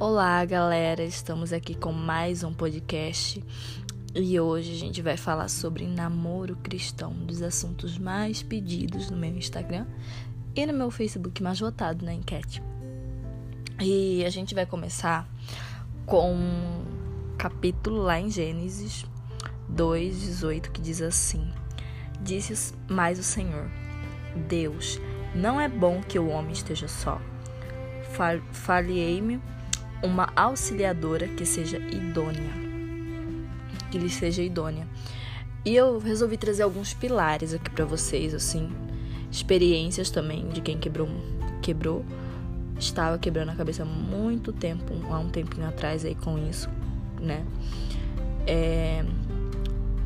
Olá, galera! Estamos aqui com mais um podcast e hoje a gente vai falar sobre namoro cristão, dos assuntos mais pedidos no meu Instagram e no meu Facebook mais votado na enquete. E a gente vai começar com um capítulo lá em Gênesis 2:18 que diz assim: Disse mais o Senhor: Deus, não é bom que o homem esteja só. Falhei-me uma auxiliadora que seja idônea. Que lhe seja idônea. E eu resolvi trazer alguns pilares aqui para vocês, assim, experiências também de quem quebrou, quebrou, estava quebrando a cabeça há muito tempo, há um tempinho atrás aí com isso, né? É,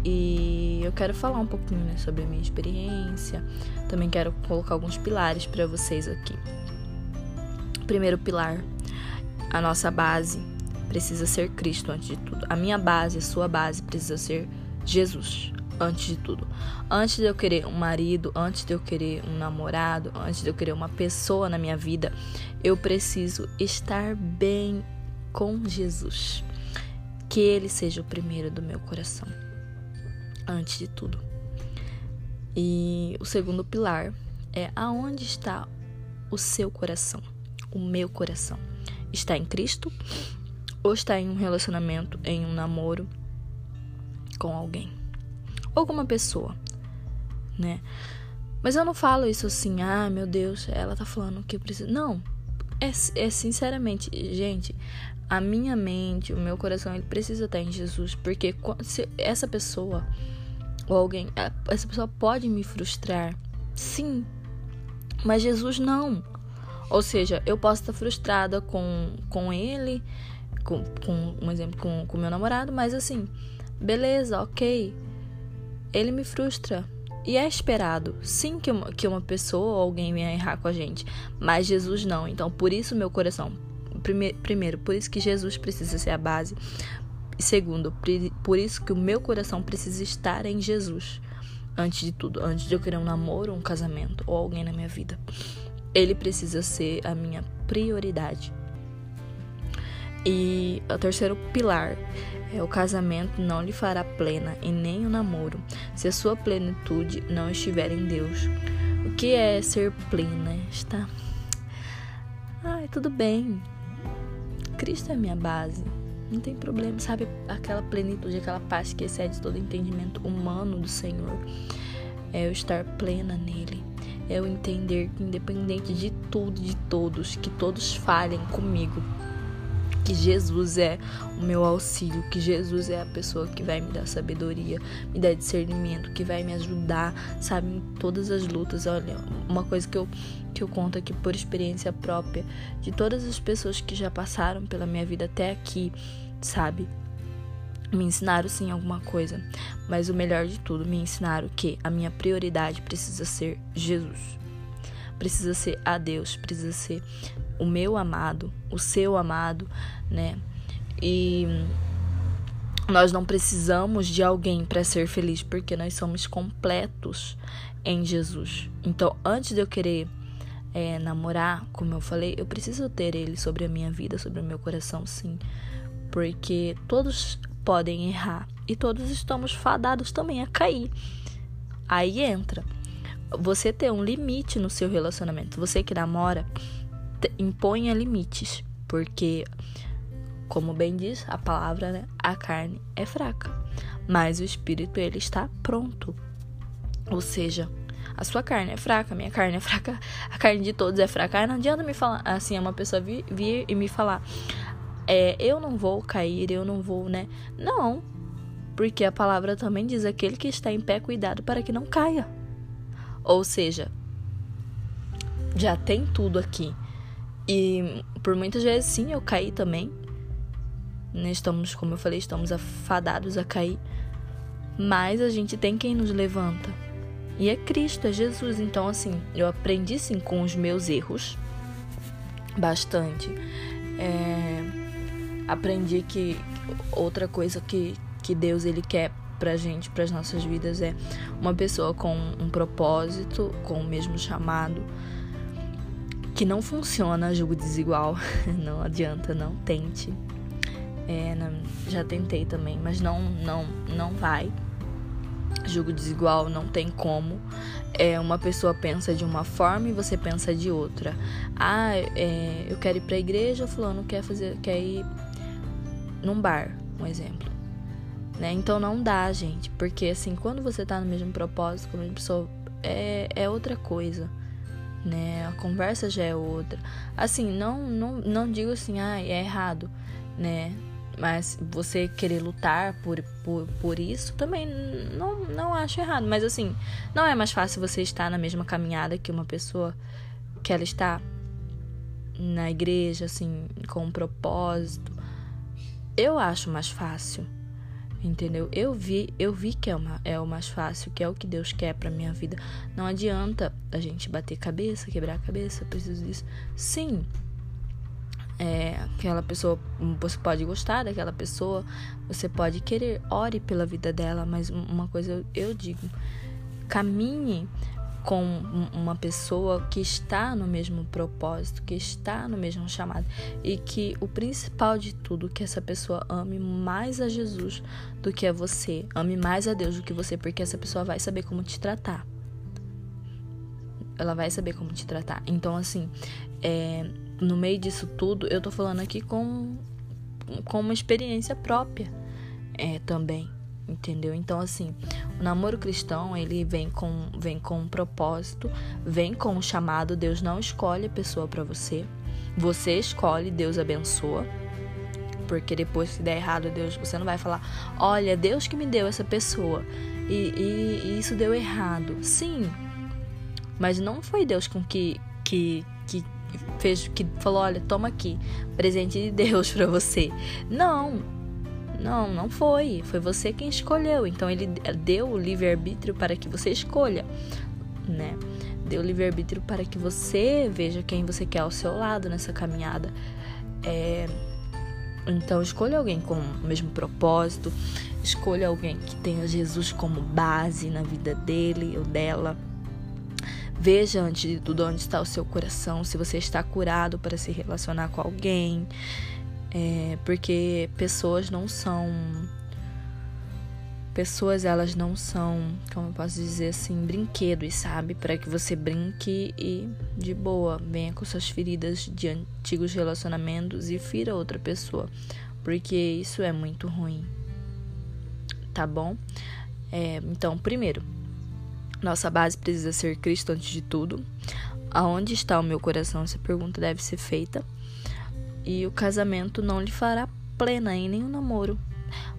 e eu quero falar um pouquinho né, sobre a minha experiência. Também quero colocar alguns pilares para vocês aqui. Primeiro pilar a nossa base precisa ser Cristo antes de tudo. A minha base, a sua base precisa ser Jesus antes de tudo. Antes de eu querer um marido, antes de eu querer um namorado, antes de eu querer uma pessoa na minha vida, eu preciso estar bem com Jesus. Que ele seja o primeiro do meu coração. Antes de tudo. E o segundo pilar é aonde está o seu coração, o meu coração está em Cristo ou está em um relacionamento, em um namoro com alguém ou com uma pessoa, né? Mas eu não falo isso assim, ah, meu Deus, ela tá falando que eu preciso. Não, é, é sinceramente, gente, a minha mente, o meu coração, ele precisa estar em Jesus, porque se essa pessoa ou alguém, essa pessoa pode me frustrar, sim, mas Jesus não. Ou seja, eu posso estar frustrada com, com ele, com, com um exemplo, com o meu namorado, mas assim, beleza, ok. Ele me frustra. E é esperado, sim, que uma, que uma pessoa ou alguém venha errar com a gente, mas Jesus não. Então, por isso, meu coração. Prime, primeiro, por isso que Jesus precisa ser a base. Segundo, por isso que o meu coração precisa estar em Jesus. Antes de tudo, antes de eu querer um namoro, um casamento ou alguém na minha vida. Ele precisa ser a minha prioridade. E o terceiro pilar é o casamento não lhe fará plena e nem o namoro, se a sua plenitude não estiver em Deus. O que é ser plena? Está. Ai, tudo bem. Cristo é minha base. Não tem problema, sabe? Aquela plenitude, aquela paz que excede todo entendimento humano do Senhor. É eu estar plena nele é eu entender que, independente de tudo, de todos, que todos falhem comigo, que Jesus é o meu auxílio, que Jesus é a pessoa que vai me dar sabedoria, me dar discernimento, que vai me ajudar, sabe, em todas as lutas. Olha, uma coisa que eu que eu conto aqui por experiência própria de todas as pessoas que já passaram pela minha vida até aqui, sabe? Me ensinaram sim alguma coisa, mas o melhor de tudo, me ensinaram que a minha prioridade precisa ser Jesus. Precisa ser a Deus, precisa ser o meu amado, o seu amado, né? E nós não precisamos de alguém para ser feliz, porque nós somos completos em Jesus. Então, antes de eu querer é, namorar, como eu falei, eu preciso ter ele sobre a minha vida, sobre o meu coração, sim. Porque todos podem errar e todos estamos fadados também a cair. Aí entra você ter um limite no seu relacionamento. Você que namora, imponha limites, porque como bem diz a palavra, né, a carne é fraca, mas o espírito ele está pronto. Ou seja, a sua carne é fraca, a minha carne é fraca, a carne de todos é fraca. Aí não adianta me falar assim, uma pessoa vir, vir e me falar: é, eu não vou cair, eu não vou, né? Não, porque a palavra também diz: aquele que está em pé, cuidado para que não caia. Ou seja, já tem tudo aqui. E por muitas vezes, sim, eu caí também. Né? Estamos, como eu falei, estamos afadados a cair. Mas a gente tem quem nos levanta. E é Cristo, é Jesus. Então, assim, eu aprendi sim com os meus erros. Bastante. Aprendi que outra coisa que, que Deus ele quer pra gente, para as nossas vidas é uma pessoa com um propósito, com o mesmo chamado, que não funciona jogo desigual. não adianta, não tente. É, já tentei também, mas não, não, não vai. Jogo desigual não tem como. É, uma pessoa pensa de uma forma e você pensa de outra. Ah, é, eu quero ir pra igreja, fulano quer fazer, quer ir num bar, um exemplo. Né? Então não dá, gente, porque assim, quando você tá no mesmo propósito com a mesma pessoa, é, é outra coisa né? A conversa já é outra. Assim, não não, não digo assim, ah, é errado, né? Mas você querer lutar por, por, por isso também não, não acho errado. Mas assim, não é mais fácil você estar na mesma caminhada que uma pessoa que ela está na igreja, assim, com um propósito. Eu acho mais fácil. Entendeu? Eu vi, eu vi que é, uma, é o mais fácil, que é o que Deus quer para minha vida. Não adianta a gente bater cabeça, quebrar a cabeça, preciso disso. Sim, é, aquela pessoa, você pode gostar daquela pessoa, você pode querer, ore pela vida dela, mas uma coisa eu, eu digo, caminhe com uma pessoa que está no mesmo propósito, que está no mesmo chamado e que o principal de tudo que essa pessoa ame mais a Jesus do que a você, ame mais a Deus do que você, porque essa pessoa vai saber como te tratar. Ela vai saber como te tratar. Então, assim, é, no meio disso tudo, eu tô falando aqui com, com uma experiência própria é, também entendeu? Então assim, o namoro cristão, ele vem com vem com um propósito, vem com um chamado, Deus não escolhe a pessoa para você. Você escolhe, Deus abençoa. Porque depois se der errado, Deus, você não vai falar: "Olha, Deus que me deu essa pessoa e, e, e isso deu errado". Sim. Mas não foi Deus com que que que fez que falou: "Olha, toma aqui, presente de Deus para você". Não, não, não foi. Foi você quem escolheu. Então ele deu o livre-arbítrio para que você escolha, né? Deu o livre-arbítrio para que você veja quem você quer ao seu lado nessa caminhada. É... Então escolha alguém com o mesmo propósito, escolha alguém que tenha Jesus como base na vida dele ou dela. Veja antes de tudo onde está o seu coração, se você está curado para se relacionar com alguém. É, porque pessoas não são. Pessoas, elas não são, como eu posso dizer assim, brinquedos, sabe? Para que você brinque e de boa venha com suas feridas de antigos relacionamentos e fira outra pessoa. Porque isso é muito ruim. Tá bom? É, então, primeiro, nossa base precisa ser Cristo antes de tudo. Aonde está o meu coração? Essa pergunta deve ser feita e o casamento não lhe fará plena em nenhum namoro.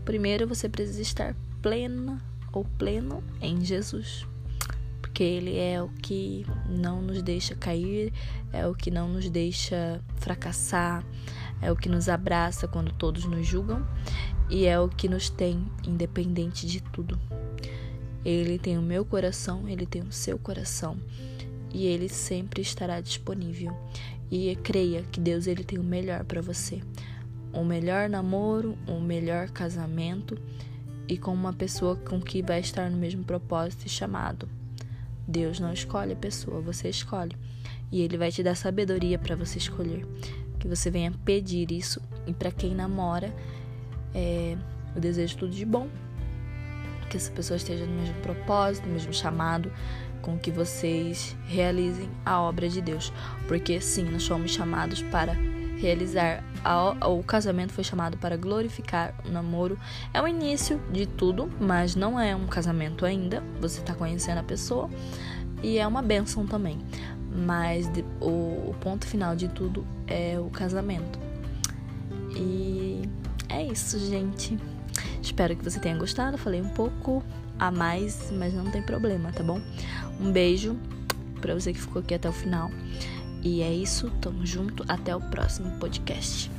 Primeiro você precisa estar plena ou pleno em Jesus. Porque Ele é o que não nos deixa cair, é o que não nos deixa fracassar, é o que nos abraça quando todos nos julgam e é o que nos tem independente de tudo. Ele tem o meu coração, ele tem o seu coração e ele sempre estará disponível. E creia que Deus ele tem o melhor para você. O melhor namoro, o melhor casamento e com uma pessoa com que vai estar no mesmo propósito e chamado. Deus não escolhe a pessoa, você escolhe. E ele vai te dar sabedoria para você escolher. Que você venha pedir isso. E para quem namora, é, eu desejo tudo de bom. Que essa pessoa esteja no mesmo propósito, no mesmo chamado, com que vocês realizem a obra de Deus, porque sim, nós fomos chamados para realizar a, o casamento foi chamado para glorificar o namoro. É o início de tudo, mas não é um casamento ainda. Você está conhecendo a pessoa e é uma bênção também. Mas de, o, o ponto final de tudo é o casamento. E é isso, gente. Espero que você tenha gostado. Falei um pouco a mais, mas não tem problema, tá bom? Um beijo para você que ficou aqui até o final. E é isso, tamo junto, até o próximo podcast.